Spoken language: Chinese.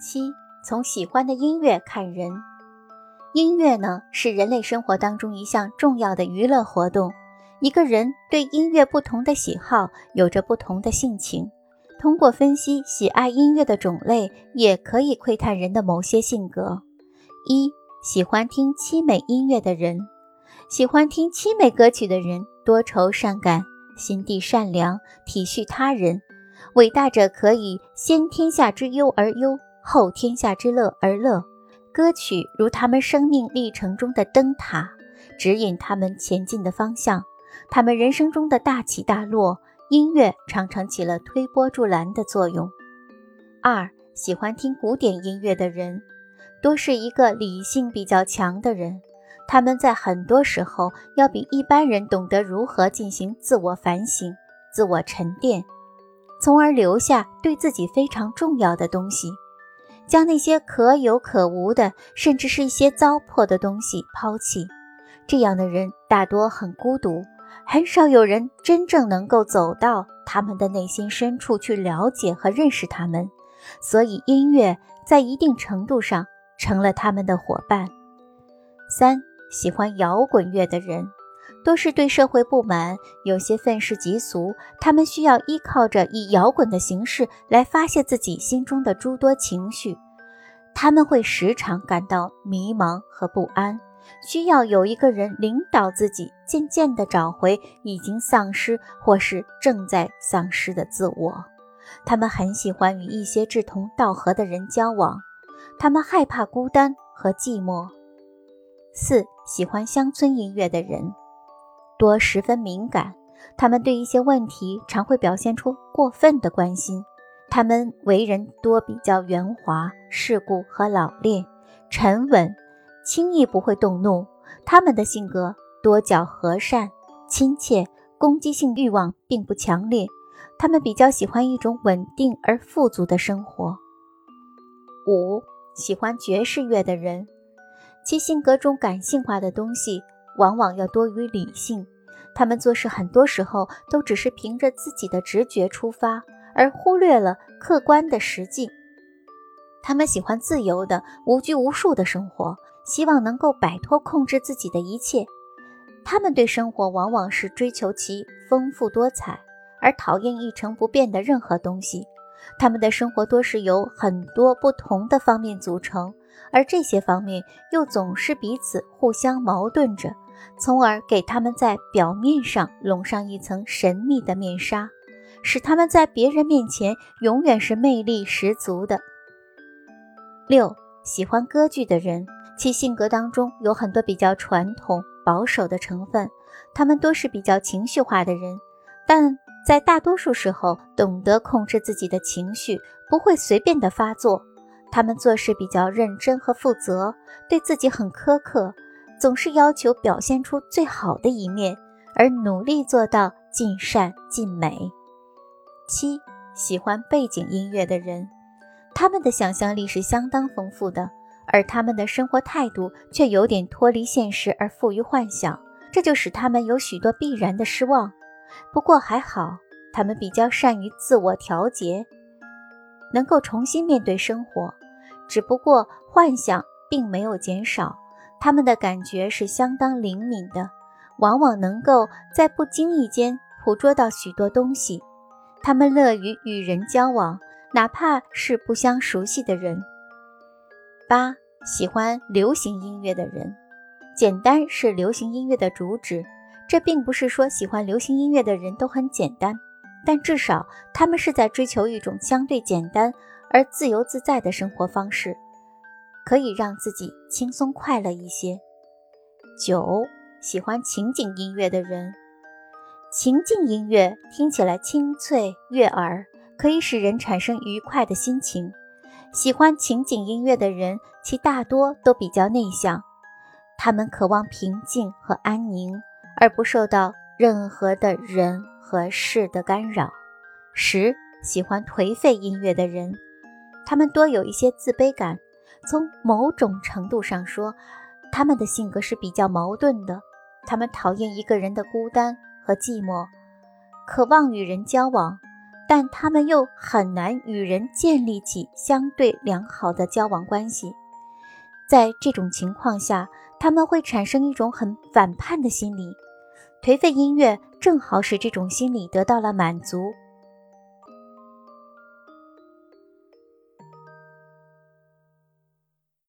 七，从喜欢的音乐看人。音乐呢，是人类生活当中一项重要的娱乐活动。一个人对音乐不同的喜好，有着不同的性情。通过分析喜爱音乐的种类，也可以窥探人的某些性格。一，喜欢听凄美音乐的人，喜欢听凄美歌曲的人，多愁善感，心地善良，体恤他人。伟大者可以先天下之忧而忧，后天下之乐而乐。歌曲如他们生命历程中的灯塔，指引他们前进的方向。他们人生中的大起大落，音乐常常起了推波助澜的作用。二，喜欢听古典音乐的人，多是一个理性比较强的人。他们在很多时候要比一般人懂得如何进行自我反省、自我沉淀。从而留下对自己非常重要的东西，将那些可有可无的，甚至是一些糟粕的东西抛弃。这样的人大多很孤独，很少有人真正能够走到他们的内心深处去了解和认识他们。所以，音乐在一定程度上成了他们的伙伴。三，喜欢摇滚乐的人。多是对社会不满，有些愤世嫉俗。他们需要依靠着以摇滚的形式来发泄自己心中的诸多情绪。他们会时常感到迷茫和不安，需要有一个人领导自己，渐渐地找回已经丧失或是正在丧失的自我。他们很喜欢与一些志同道合的人交往，他们害怕孤单和寂寞。四喜欢乡村音乐的人。多十分敏感，他们对一些问题常会表现出过分的关心。他们为人多比较圆滑、世故和老练、沉稳，轻易不会动怒。他们的性格多较和善、亲切，攻击性欲望并不强烈。他们比较喜欢一种稳定而富足的生活。五，喜欢爵士乐的人，其性格中感性化的东西。往往要多于理性，他们做事很多时候都只是凭着自己的直觉出发，而忽略了客观的实际。他们喜欢自由的、无拘无束的生活，希望能够摆脱控制自己的一切。他们对生活往往是追求其丰富多彩，而讨厌一成不变的任何东西。他们的生活多是由很多不同的方面组成，而这些方面又总是彼此互相矛盾着。从而给他们在表面上笼上一层神秘的面纱，使他们在别人面前永远是魅力十足的。六，喜欢歌剧的人，其性格当中有很多比较传统保守的成分，他们多是比较情绪化的人，但在大多数时候懂得控制自己的情绪，不会随便的发作。他们做事比较认真和负责，对自己很苛刻。总是要求表现出最好的一面，而努力做到尽善尽美。七，喜欢背景音乐的人，他们的想象力是相当丰富的，而他们的生活态度却有点脱离现实而富于幻想，这就使他们有许多必然的失望。不过还好，他们比较善于自我调节，能够重新面对生活。只不过幻想并没有减少。他们的感觉是相当灵敏的，往往能够在不经意间捕捉到许多东西。他们乐于与人交往，哪怕是不相熟悉的人。八喜欢流行音乐的人，简单是流行音乐的主旨。这并不是说喜欢流行音乐的人都很简单，但至少他们是在追求一种相对简单而自由自在的生活方式。可以让自己轻松快乐一些。九，喜欢情景音乐的人，情境音乐听起来清脆悦耳，可以使人产生愉快的心情。喜欢情景音乐的人，其大多都比较内向，他们渴望平静和安宁，而不受到任何的人和事的干扰。十，喜欢颓废音乐的人，他们多有一些自卑感。从某种程度上说，他们的性格是比较矛盾的。他们讨厌一个人的孤单和寂寞，渴望与人交往。但他们又很难与人建立起相对良好的交往关系。在这种情况下，他们会产生一种很反叛的心理。颓废音乐正好使这种心理得到了满足。